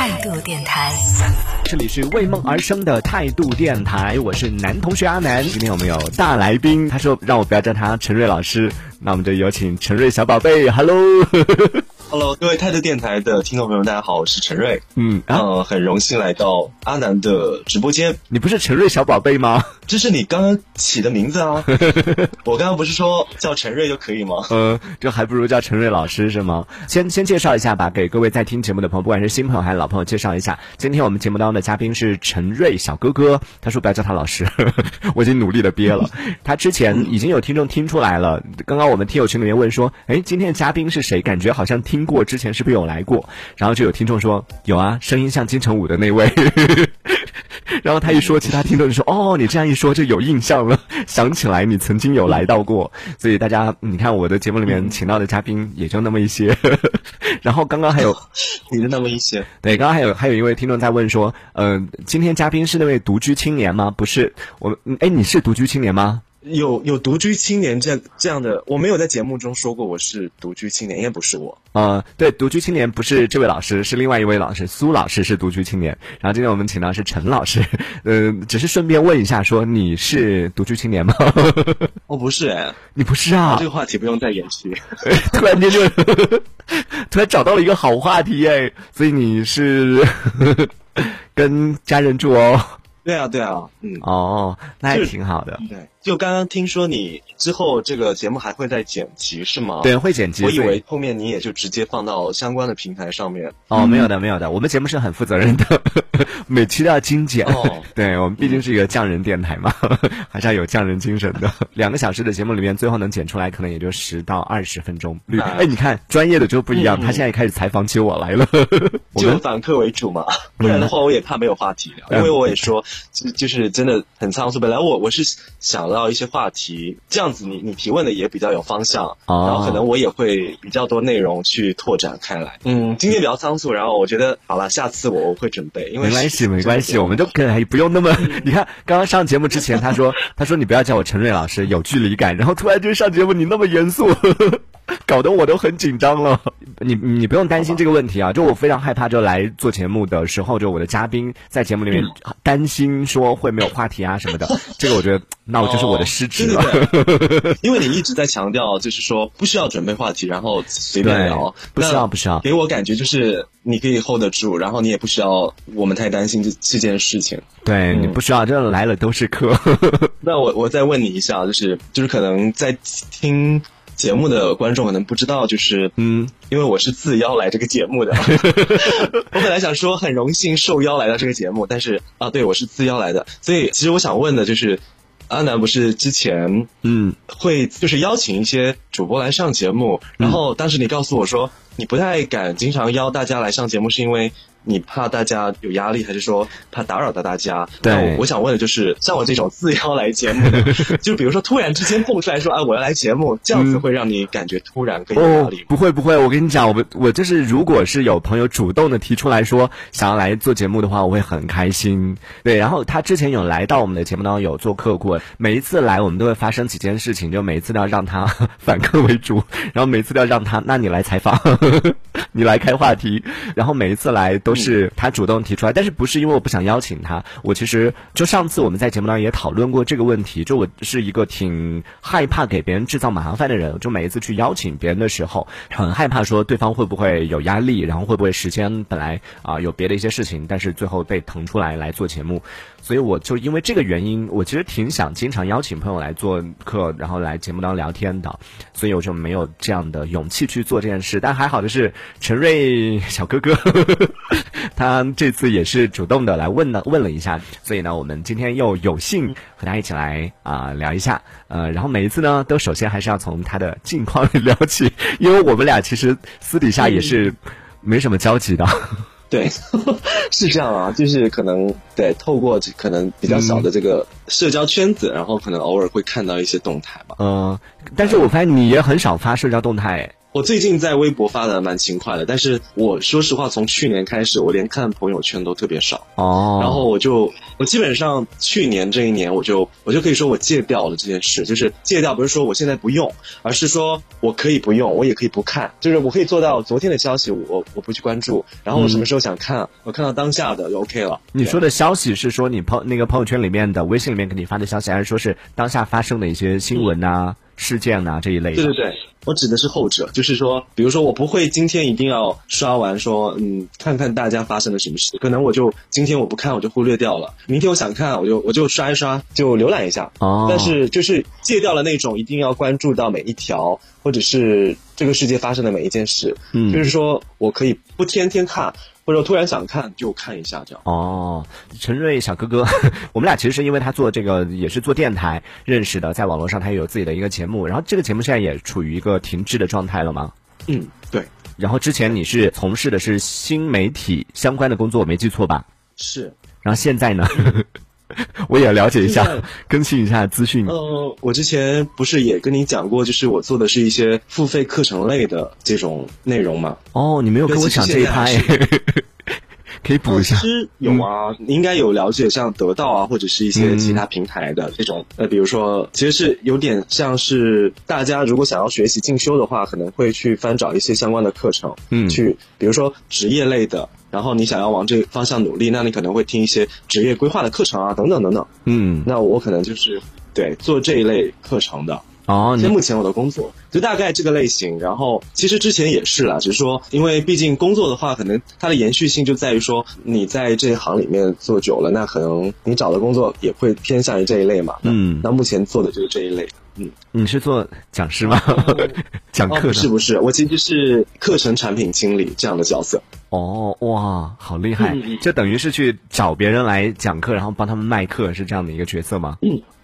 态度电台，这里是为梦而生的态度电台，我是男同学阿南。今天我们有大来宾，他说让我不要叫他陈瑞老师，那我们就有请陈瑞小宝贝，Hello。Hello，各位态度电台的听众朋友们，大家好，我是陈瑞。嗯，啊，呃，很荣幸来到阿南的直播间。你不是陈瑞小宝贝吗？这是你刚刚起的名字啊！我刚刚不是说叫陈瑞就可以吗？嗯，这还不如叫陈瑞老师是吗？先先介绍一下吧，给各位在听节目的朋友，不管是新朋友还是老朋友，介绍一下。今天我们节目当中的嘉宾是陈瑞小哥哥，他说不要叫他老师，我已经努力的憋了。他之前已经有听众听出来了，刚刚我们听友群里面问说，哎，今天的嘉宾是谁？感觉好像听过，之前是不是有来过？然后就有听众说有啊，声音像金城武的那位。然后他一说，其他听众就说：“哦，你这样一说就有印象了，想起来你曾经有来到过。”所以大家，你看我的节目里面请到的嘉宾也就那么一些。然后刚刚还有，你的那么一些，对，刚刚还有还有一位听众在问说：“嗯、今天嘉宾是那位独居青年吗？不是，我，嗯哎，你是独居青年吗？有有独居青年这样这样的，我没有在节目中说过我是独居青年，应该不是我。呃，对，独居青年不是这位老师，是另外一位老师，苏老师是独居青年。然后今天我们请到是陈老师，呃，只是顺便问一下，说你是独居青年吗？哦，不是哎，你不是啊这？个话题不用再延续。突然间就突然找到了一个好话题哎，所以你是跟家人住哦？对啊，对啊，嗯，哦，那也挺好的。对。就刚刚听说你之后这个节目还会再剪辑是吗？对，会剪辑。我以为后面你也就直接放到相关的平台上面。哦，没有的，没有的，我们节目是很负责任的，每期都要精简。哦对我们毕竟是一个匠人电台嘛，还是要有匠人精神的。两个小时的节目里面，最后能剪出来，可能也就十到二十分钟。率啊哎，你看专业的就不一样，他现在开始采访起我来了。我们就反客为主嘛，不然的话我也怕没有话题聊，嗯因为我也说，就就是真的很仓促。本来我我是想到一些话题，这样子你你提问的也比较有方向，哦然后可能我也会比较多内容去拓展开来。嗯，今天比较仓促，然后我觉得好了，下次我我会准备，因为没关系，没关系，我们都都可以不用那么。你看，刚刚上节目之前，他说他说你不要叫我陈瑞老师，有距离感。然后突然间上节目，你那么严肃，搞得我都很紧张了。你你不用担心这个问题啊，就我非常害怕，就来做节目的时候，就我的嘉宾在节目里面担心说会没有话题啊什么的。这个我觉得，那我就是我的失职了。对对对因为你一直在强调，就是说不需要准备话题，然后随便聊，不需要不需要给我感觉就是你可以 hold 得住，然后你也不需要我们太担心这这件事情。对你不需要，这来了都是客。那我我再问你一下，就是就是可能在听节目的观众可能不知道，就是嗯，因为我是自邀来这个节目的，我本来想说很荣幸受邀来到这个节目，但是啊，对我是自邀来的，所以其实我想问的就是，阿南不是之前嗯。会就是邀请一些主播来上节目，然后当时你告诉我说你不太敢经常邀大家来上节目，是因为你怕大家有压力，还是说怕打扰到大家？对我我想问的就是，像我这种自邀来节目的，就比如说突然之间蹦出来说啊我要来节目，这样子会让你感觉突然更有压哦力吗？，不会不会，我跟你讲，我们我就是如果是有朋友主动的提出来说想要来做节目的话，我会很开心。对，然后他之前有来到我们的节目当中有做客过，每一次来我们都会发生几件事情，就每一次都要让他 反客为主，然后每一次都要让他，那你来采访，你来开话题，然后每一次来都都是他主动提出来，但是不是因为我不想邀请他，我其实就上次我们在节目当中也讨论过这个问题，就我是一个挺害怕给别人制造麻烦的人，就每一次去邀请别人的时候，很害怕说对方会不会有压力，然后会不会时间本来啊、有别的一些事情，但是最后被腾出来来做节目，所以我就因为这个原因，我其实挺想经常邀请朋友来做客，然后来节目当中聊天的，所以我就没有这样的勇气去做这件事。但还好的是，陈瑞小哥哥 他这次也是主动的来问了问了一下，所以呢，我们今天又有幸和他一起来啊、聊一下。呃，然后每一次呢，都首先还是要从他的近况聊起，因为我们俩其实私底下也是没什么交集的。对，是这样啊，就是可能对透过这可能比较小的这个社交圈子，然后可能偶尔会看到一些动态吧。嗯、但是我发现你也很少发社交动态，我最近在微博发的蛮勤快的，但是我说实话，从去年开始，我连看朋友圈都特别少。哦，然后我就我基本上去年这一年，我就我就可以说我戒掉了这件事，就是戒掉，不是说我现在不用，而是说我可以不用，我也可以不看，就是我可以做到昨天的消息我我不去关注，然后我什么时候想看，我看到当下的就 OK 了。你说的消息是说你朋那个朋友圈里面的微信里面给你发的消息，还是说是当下发生的一些新闻呐、事件呐这一类的？对对对，我指的是后者，就是说，比如说我不会今天一定要刷完说，嗯，看看大家发生了什么事，可能我就今天我不看，我就忽略掉了，明天我想看，我就我就刷一刷，就浏览一下。哦但是就是戒掉了那种一定要关注到每一条，或者是这个世界发生的每一件事。嗯就是说我可以不天天看，或者突然想看就看一下这样。哦，陈瑞小哥哥，我们俩其实是因为他做这个也是做电台认识的，在网络上他也有自己的一个节目，然后这个节目现在也处于一个停滞的状态了吗？嗯，对，然后之前你是从事的是新媒体相关的工作，我没记错吧？是。然后现在呢，我也了解一下，更新一下资讯。呃，我之前不是也跟你讲过，就是我做的是一些付费课程类的这种内容嘛。哦，你没有跟我讲这一趴，可以补一下其。实有啊，你应该有了解，像得到啊，或者是一些其他平台的这种，呃，比如说，其实是有点像是大家如果想要学习进修的话，可能会去翻找一些相关的课程，嗯去比如说职业类的，然后你想要往这个方向努力，那你可能会听一些职业规划的课程啊，等等等等。嗯，那我可能就是对做这一类课程的。哦，目前我的工作就大概这个类型，然后其实之前也是啦，只是说因为毕竟工作的话，可能它的延续性就在于说你在这一行里面做久了，那可能你找的工作也会偏向于这一类嘛。嗯那目前做的就是这一类。嗯，你是做讲师吗？讲哦，课是不是，我其实是课程产品经理这样的角色。哦，哇，好厉害！嗯嗯就等于是去找别人来讲课，然后帮他们卖课，是这样的一个角色吗？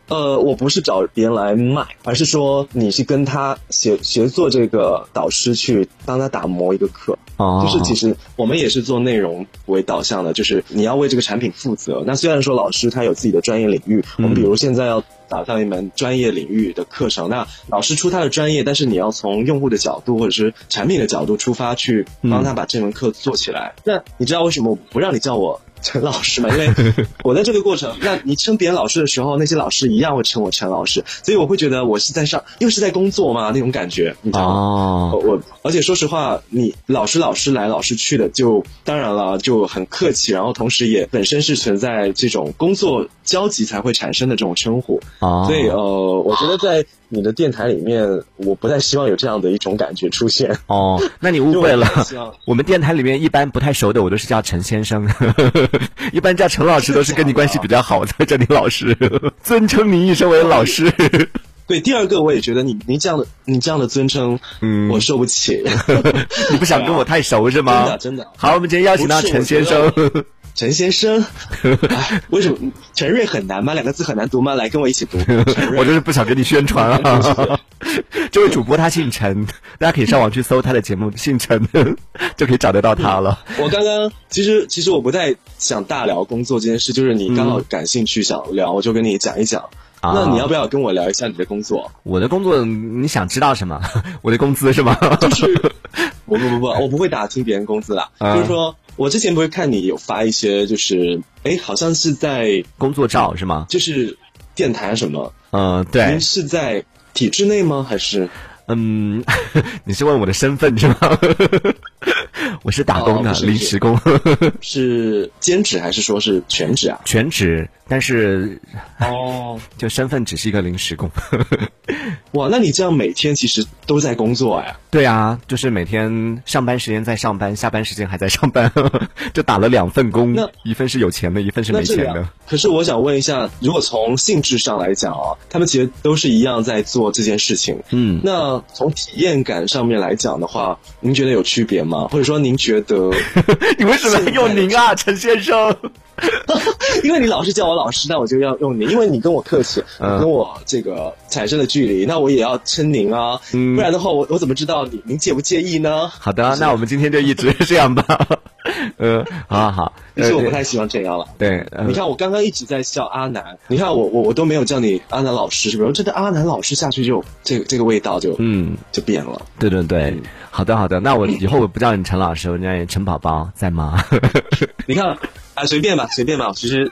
呃，我不是找别人来卖，而是说你是跟他协协作这个导师去帮他打磨一个课。哦，就是其实我们也是做内容为导向的，就是你要为这个产品负责。那虽然说老师他有自己的专业领域，我们比如现在要打造一门专业领域的课程，那老师出他的专业，但是你要从用户的角度或者是产品的角度出发去帮他把这门课做起来。那你知道为什么不让你叫我？陈老师嘛，因为 我在这个过程，那你称别人老师的时候，那些老师一样会称我陈老师，所以我会觉得我是在上，又是在工作嘛，那种感觉，你知道吗？哦，我而且说实话，你老师老师来老师去的，就当然了就很客气，然后同时也本身是存在这种工作交集才会产生的这种称呼，哦，所以呃，我觉得在你的电台里面，我不太希望有这样的一种感觉出现。哦，那你误会了我们电台里面一般不太熟的，我都是叫陈先生，一般叫陈老师都是跟你关系比较好的，叫你老师，尊称你一声为老师。对，第二个我也觉得你你这样的你这样的尊称，嗯我受不起。你不想跟我太熟是吗？真的真的好，我们今天邀请到陈先我生。陈先生，哎，为什么陈瑞很难吗？两个字很难读吗？来跟我一起读。我就是不想跟你宣传啊。这位主播他姓陈，大家可以上网去搜他的节目，姓陈就可以找得到他了。我刚刚其实其实我不太想大聊工作这件事，就是你刚好感兴趣想聊，我就跟你讲一讲。啊那你要不要跟我聊一下你的工作？我的工作你想知道什么？我的工资是吗？就是不不不不，我不会打听别人工资的。啊就是说我之前不是看你有发一些，就是哎，好像是在工作照是吗？就是电台什么？嗯、对您，是在体制内吗？还是嗯，你是问我的身份是吗？我是打工的、哦不是临时工，是兼职还是说是全职啊？全职，但是哦，就身份只是一个临时工。哇，那你这样每天其实都在工作哎。对啊，就是每天上班时间在上班，下班时间还在上班，就打了两份工，一份是有钱的，一份是没钱的。，可是我想问一下，如果从性质上来讲啊，他们其实都是一样在做这件事情。嗯，那从体验感上面来讲的话，您觉得有区别吗？或者说您觉得，你为什么要用您啊，陈先生？因为你老是叫我老师，那我就要用您，因为你跟我客气，嗯跟我这个产生了距离，那我也要称您啊，嗯不然的话，我我怎么知道你您介不介意呢？好的，那我们今天就一直这样吧。呃，好好好，其实我不呃太喜欢这样了。对，呃你看，我刚刚一直在笑阿南，你看我我我都没有叫你阿南老师，是不是？这个阿南老师下去就这个这个味道就嗯，就变了。对对对，好的好的，那我以后我不叫你陈老师，我叫你陈宝宝，在吗？你看啊，随便吧，随便吧，其实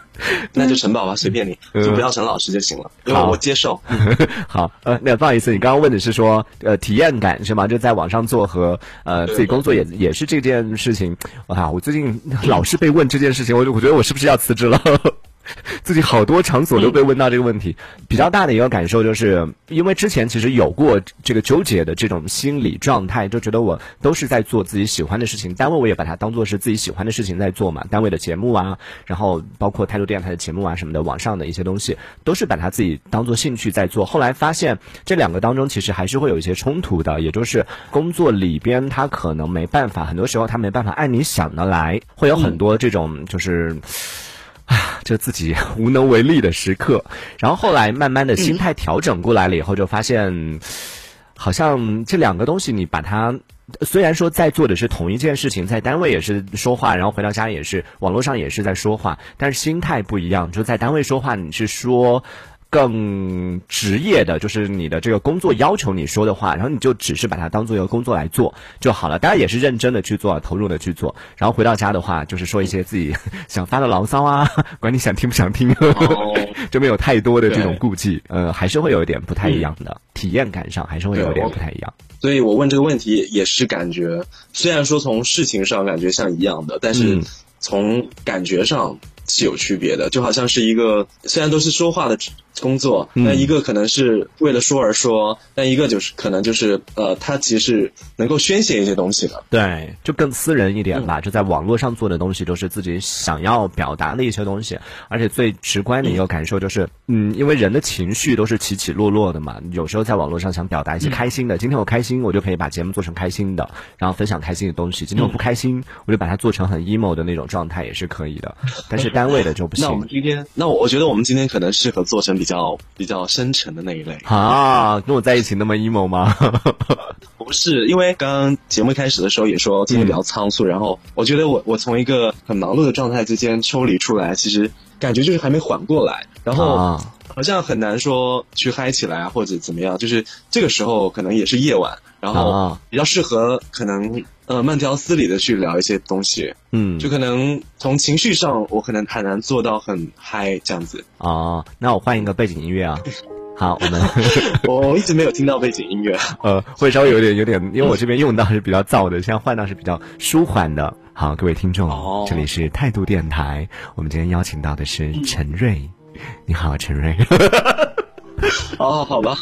那就陈宝吧，随便你，就不要陈老师就行了，因为好我接受。好，呃，那不好意思，你刚刚问的是说，呃，体验感是吗？就在网上做和呃自己工作也也是这件事情。哇，我最近老是被问这件事情，我就我觉得我是不是要辞职了？自己好多场所都被问到这个问题，比较大的一个感受就是，因为之前其实有过这个纠结的这种心理状态，就觉得我都是在做自己喜欢的事情，单位我也把它当做是自己喜欢的事情在做嘛，单位的节目啊，然后包括态度电台的节目啊什么的，网上的一些东西，都是把它自己当做兴趣在做。后来发现这两个当中其实还是会有一些冲突的，也就是工作里边他可能没办法，很多时候他没办法按你想的来，会有很多这种就是。啊，就自己无能为力的时刻，然后后来慢慢的心态调整过来了以后，就发现，好像这两个东西你把它。虽然说在做的是同一件事情，在单位也是说话，然后回到家也是网络上也是在说话，但是心态不一样。就在单位说话，你是说更职业的，就是你的这个工作要求你说的话，然后你就只是把它当做一个工作来做就好了。当然也是认真的去做，投入的去做。然后回到家的话，就是说一些自己想发的牢骚啊，管你想听不想听，哦 就没有太多的这种顾忌。呃，还是会有一点不太一样的，体验感上还是会有一点不太一样。所以我问这个问题也是感觉，虽然说从事情上感觉像一样的，但是嗯从感觉上是有区别的。就好像是一个虽然都是说话的工作，那一个可能是为了说而说，那一个就是可能就是呃，他其实能够宣泄一些东西的。对，就更私人一点嗯吧。就在网络上做的东西，都是自己想要表达的一些东西，而且最直观的一个感受就是，嗯，因为人的情绪都是起起落落的嘛。有时候在网络上想表达一些开心的，今天我开心，我就可以把节目做成开心的，然后分享开心的东西。今天我不开心，我就把它做成很 emo 的那种状态，也是可以的。但是单位的就不那我们行。今天，那我我觉得我们今天可能适合做成比较比较深沉的那一类。啊，跟我在一起那么 emo 吗？不是，因为刚刚节目一开始的时候也说今天比较仓促，然后我觉得我我从一个很忙碌的状态之间抽离出来，其实感觉就是还没缓过来，然后啊好像很难说去嗨起来啊或者怎么样，就是这个时候可能也是夜晚，然后啊比较适合可能呃慢条斯理的去聊一些东西，嗯就可能从情绪上我可能很难做到很嗨这样子，哦，那我换一个背景音乐啊。好，我们我 我一直没有听到背景音乐。呃会稍微有点有点，因为我这边用到是比较燥的，现在换到是比较舒缓的。好，各位听众，哦这里是态度电台，我们今天邀请到的是陈瑞。你好，陈瑞。哦，好吧，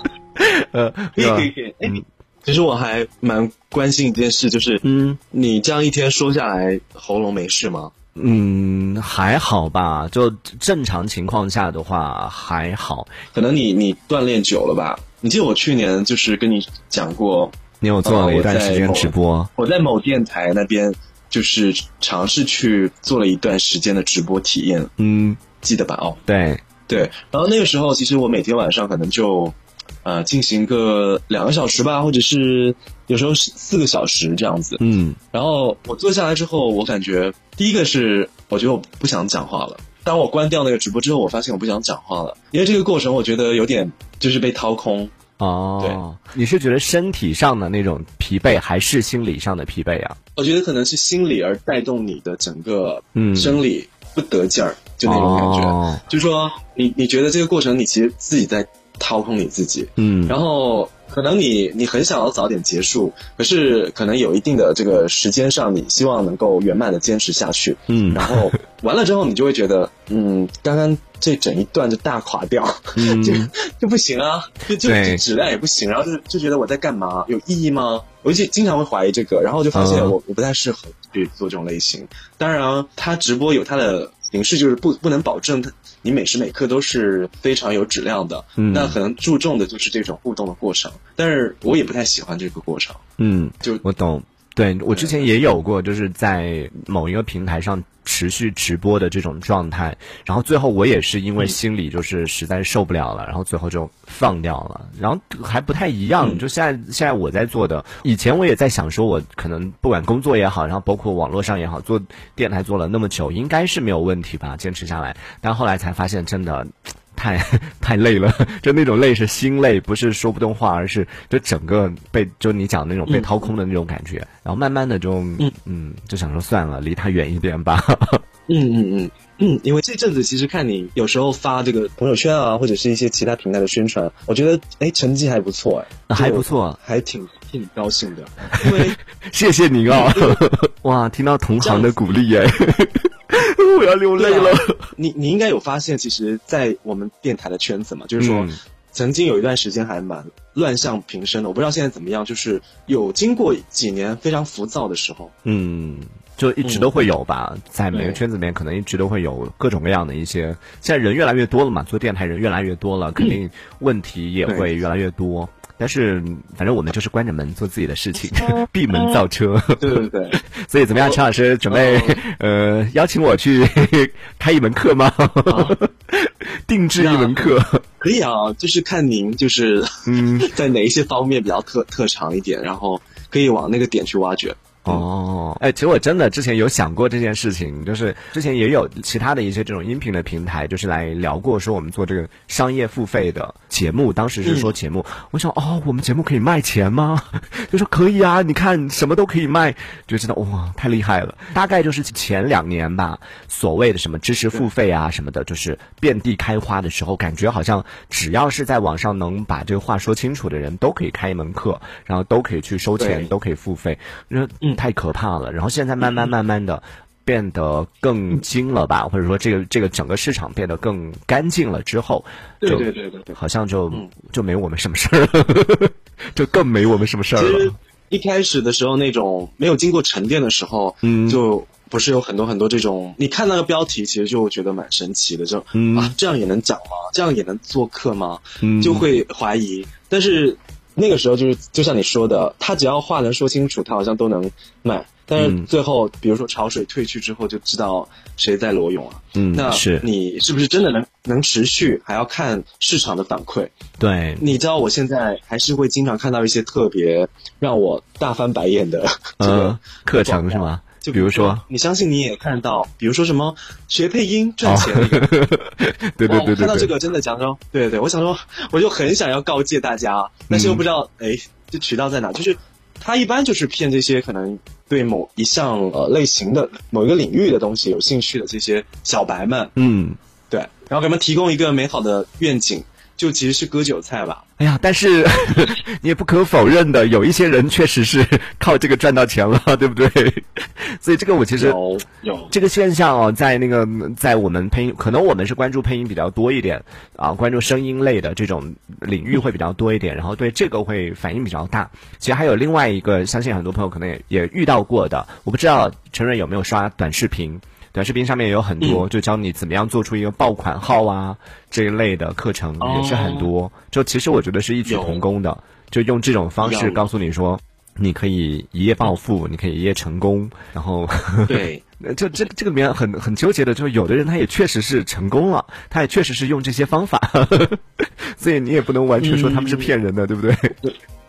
呃，可以可以可以。哎、嗯其实我还蛮关心一件事，就是嗯你这样一天说下来，喉咙没事吗？嗯，还好吧，就正常情况下的话还好。可能你你锻炼久了吧？你记得我去年就是跟你讲过，你有做了一段时间直播，我在某电台那边就是尝试去做了一段时间的直播体验，嗯，记得吧？哦，对，对。然后那个时候，其实我每天晚上可能就呃进行个两个小时吧，或者是有时候是四个小时这样子。嗯然后我坐下来之后，我感觉第一个是我觉得我不想讲话了。当我关掉那个直播之后，我发现我不想讲话了，因为这个过程我觉得有点就是被掏空。哦，对你是觉得身体上的那种疲惫，还是心理上的疲惫啊？我觉得可能是心理而带动你的整个嗯生理不得劲儿，就那种感觉。哦就是说你你觉得这个过程你其实自己在掏空你自己，嗯，然后可能你你很想要早点结束，可是可能有一定的这个时间上，你希望能够圆满的坚持下去。嗯。然后完了之后，你就会觉得，嗯，刚刚这整一段就大垮掉，嗯。就就不行啊，就就质量也不行，然后就就觉得我在干嘛，有意义吗？我就经常会怀疑这个，然后就发现嗯。我、我不太适合去做这种类型。当然啊，他直播有他的形式，就是不不能保证他你每时每刻都是非常有质量的。嗯那可能注重的就是这种互动的过程，但是我也不太喜欢这个过程。嗯，就我懂。对我之前也有过，就是在某一个平台上持续直播的这种状态，然后最后我也是因为心里就是实在受不了了，然后最后就放掉了。然后还不太一样，就现在现在我在做的，以前我也在想说，我可能不管工作也好，然后包括网络上也好，做电台做了那么久，应该是没有问题吧，坚持下来。但后来才发现，真的。太 太累了，就那种累是心累，不是说不动话，而是就整个被就你讲那种被掏空的那种感觉。然后慢慢的就嗯嗯，就想说算了，离他远一点吧。嗯嗯嗯嗯，因为这阵子其实看你有时候发这个朋友圈啊，或者是一些其他平台的宣传，我觉得哎成绩还不错哎，还不错，还挺替你高兴的。因为谢谢你哦，哇，听到同行的鼓励哎。我要流泪了。你你应该有发现，其实，在我们电台的圈子嘛，就是说，曾经有一段时间还蛮乱象频生的。我不知道现在怎么样，就是有经过几年非常浮躁的时候。嗯，就一直都会有吧，在每个圈子里面，可能一直都会有各种各样的一些。现在人越来越多了嘛，做电台人越来越多了，肯定问题也会越来越多。但是，反正我们就是关着门做自己的事情，闭门造车。对对对。所以怎么样，陈老师准备呃邀请我去 开一门课吗？定制一门课可以啊，就是看您就是嗯在哪一些方面比较特特长一点，然后可以往那个点去挖掘。哦，哎，其实我真的之前有想过这件事情，就是之前也有其他的一些这种音频的平台，就是来聊过说我们做这个商业付费的节目。当时是说节目，我想哦，我们节目可以卖钱吗？就说可以啊，你看什么都可以卖，就知道哇，太厉害了。大概就是前两年吧，所谓的什么知识付费啊什么的，就是遍地开花的时候，感觉好像只要是在网上能把这个话说清楚的人，都可以开一门课，然后都可以去收钱，都可以付费。嗯。太可怕了，然后现在慢慢慢慢的变得更精了吧，或者说这个这个整个市场变得更干净了之后，对对对对，好像就就没我们什么事儿了，就更没我们什么事儿了。一开始的时候，那种没有经过沉淀的时候，嗯，就不是有很多很多这种，你看那个标题，其实就觉得蛮神奇的，就啊，这样也能讲吗？这样也能做客吗？就会怀疑，但是。那个时候就是，就像你说的，他只要话能说清楚，他好像都能卖。但是最后，比如说潮水退去之后，就知道谁在裸泳了。嗯，那是你是不是真的能能持续？还要看市场的反馈。对，你知道我现在还是会经常看到一些特别让我大翻白眼的这个课程，是吗？就比如说，你相信你也看到，比如说什么学配音赚钱，对对对对，看到这个真的讲说，对对对，我想说，我就很想要告诫大家，但是又不知道，哎，这渠道在哪？就是他一般就是骗这些可能对某一项呃类型的某一个领域的东西有兴趣的这些小白们，嗯，对，然后给他们提供一个美好的愿景。就其实是割韭菜吧。哎呀，但是 你也不可否认的，有一些人确实是 靠这个赚到钱了，对不对？所以这个我其实有有这个现象哦，在那个在我们配音，可能我们是关注配音比较多一点啊，关注声音类的这种领域会比较多一点，然后对这个会反应比较大。其实还有另外一个，相信很多朋友可能也也遇到过的，我不知道陈瑞有没有刷短视频。短视频上面也有很多，就教你怎么样做出一个爆款号啊这一类的课程也是很多。就其实我觉得是异曲同工的，就用这种方式告诉你说，你可以一夜暴富，你可以一夜成功。然后对，就这这个里面很很纠结的，就是有的人他也确实是成功了，他也确实是用这些方法，所以你也不能完全说他们是骗人的，对不对？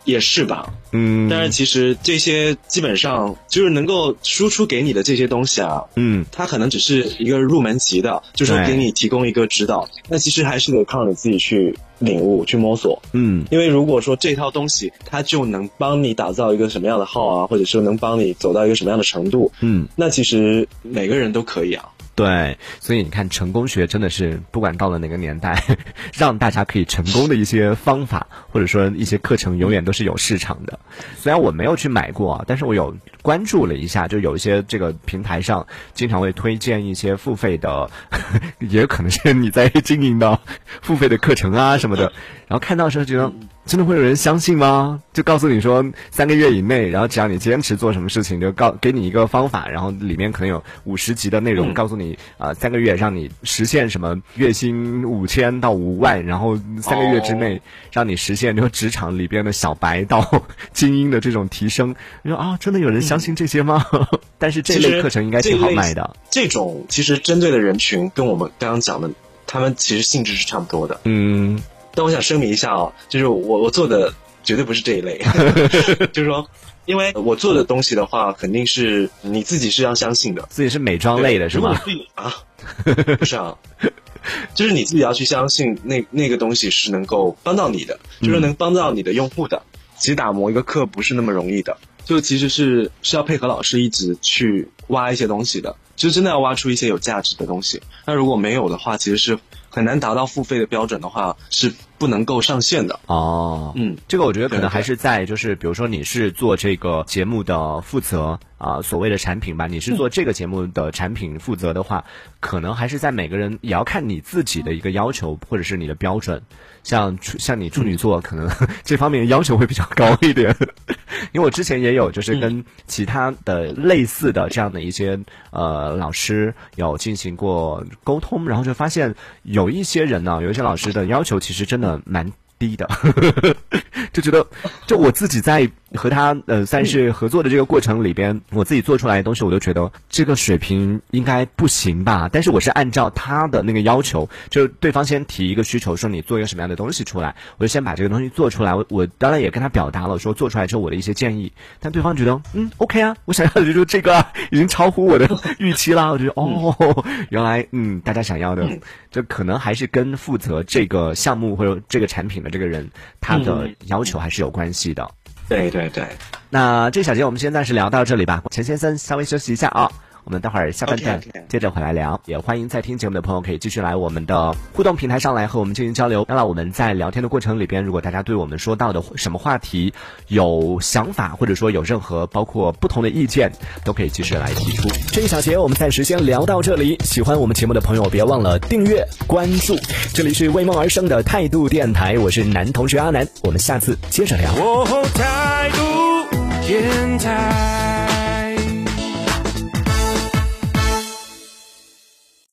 也是吧，嗯，但是其实这些基本上就是能够输出给你的这些东西啊，嗯，它可能只是一个入门级的，就是说给你提供一个指导，那其实还是得靠你自己去领悟、去摸索，嗯，因为如果说这套东西它就能帮你打造一个什么样的号啊，或者说能帮你走到一个什么样的程度，嗯，那其实每个人都可以啊。对，所以你看，成功学真的是不管到了哪个年代，让大家可以成功的一些方法，或者说一些课程，永远都是有市场的。虽然我没有去买过，但是我有关注了一下，就有一些这个平台上经常会推荐一些付费的，也可能是你在经营的付费的课程啊什么的。然后看到时候觉得。真的会有人相信吗？就告诉你说三个月以内，然后只要你坚持做什么事情，就告给你一个方法，然后里面可能有五十集的内容，告诉你啊，三个月让你实现什么月薪五千到五万，然后三个月之内让你实现就职场里边的小白到 精英的这种提升。你说啊，真的有人相？相信这些吗？但是这类课程应该挺好卖的。这种其实针对的人群跟我们刚刚讲的，他们其实性质是差不多的。嗯，但我想声明一下哦，就是我我做的绝对不是这一类，就是说，因为我做的东西的话，肯定是你自己是要相信的，自己是美妆类的是吗？啊，不是啊。就是你自己要去相信那那个东西是能够帮到你的，就是能帮到你的用户的。其实打磨一个课不是那么容易的，就其实是是要配合老师一直去挖一些东西的，就真的要挖出一些有价值的东西。那如果没有的话，其实是很难达到付费的标准的话，是不能够上线的。哦，嗯，这个我觉得可能还是在就是，比如说你是做这个节目的负责。啊，所谓的产品吧，你是做这个节目的产品负责的话，可能还是在每个人也要看你自己的一个要求或者是你的标准。像像你处女座，可能 这方面要求会比较高一点。因为我之前也有就是跟其他的类似的这样的一些呃老师有进行过沟通，然后就发现有一些人呢，有一些老师的要求其实真的蛮低的，就觉得就我自己在。和他呃算是合作的这个过程里边，我自己做出来的东西，我都觉得这个水平应该不行吧。但是我是按照他的那个要求，就对方先提一个需求，说你做一个什么样的东西出来，我就先把这个东西做出来。我我当然也跟他表达了，说做出来之后我的一些建议。但对方觉得嗯 OK 啊，我想要的就是这个，已经超乎我的预期了。我觉得哦，原来嗯大家想要的，就可能还是跟负责这个项目或者这个产品的这个人他的要求还是有关系的。对对对，那这小节我们先暂时聊到这里吧。陈先生稍微休息一下啊，我们待会儿下半段接着回来聊。也欢迎在听节目的朋友可以继续来我们的互动平台上来和我们进行交流。当然我们在聊天的过程里边，如果大家对我们说到的什么话题有想法，或者说有任何包括不同的意见，都可以继续来提出。这一小节我们暂时先聊到这里。喜欢我们节目的朋友，别忘了订阅关注。这里是为梦而生的态度电台，我是男同学阿南，我们下次接着聊。态度电台。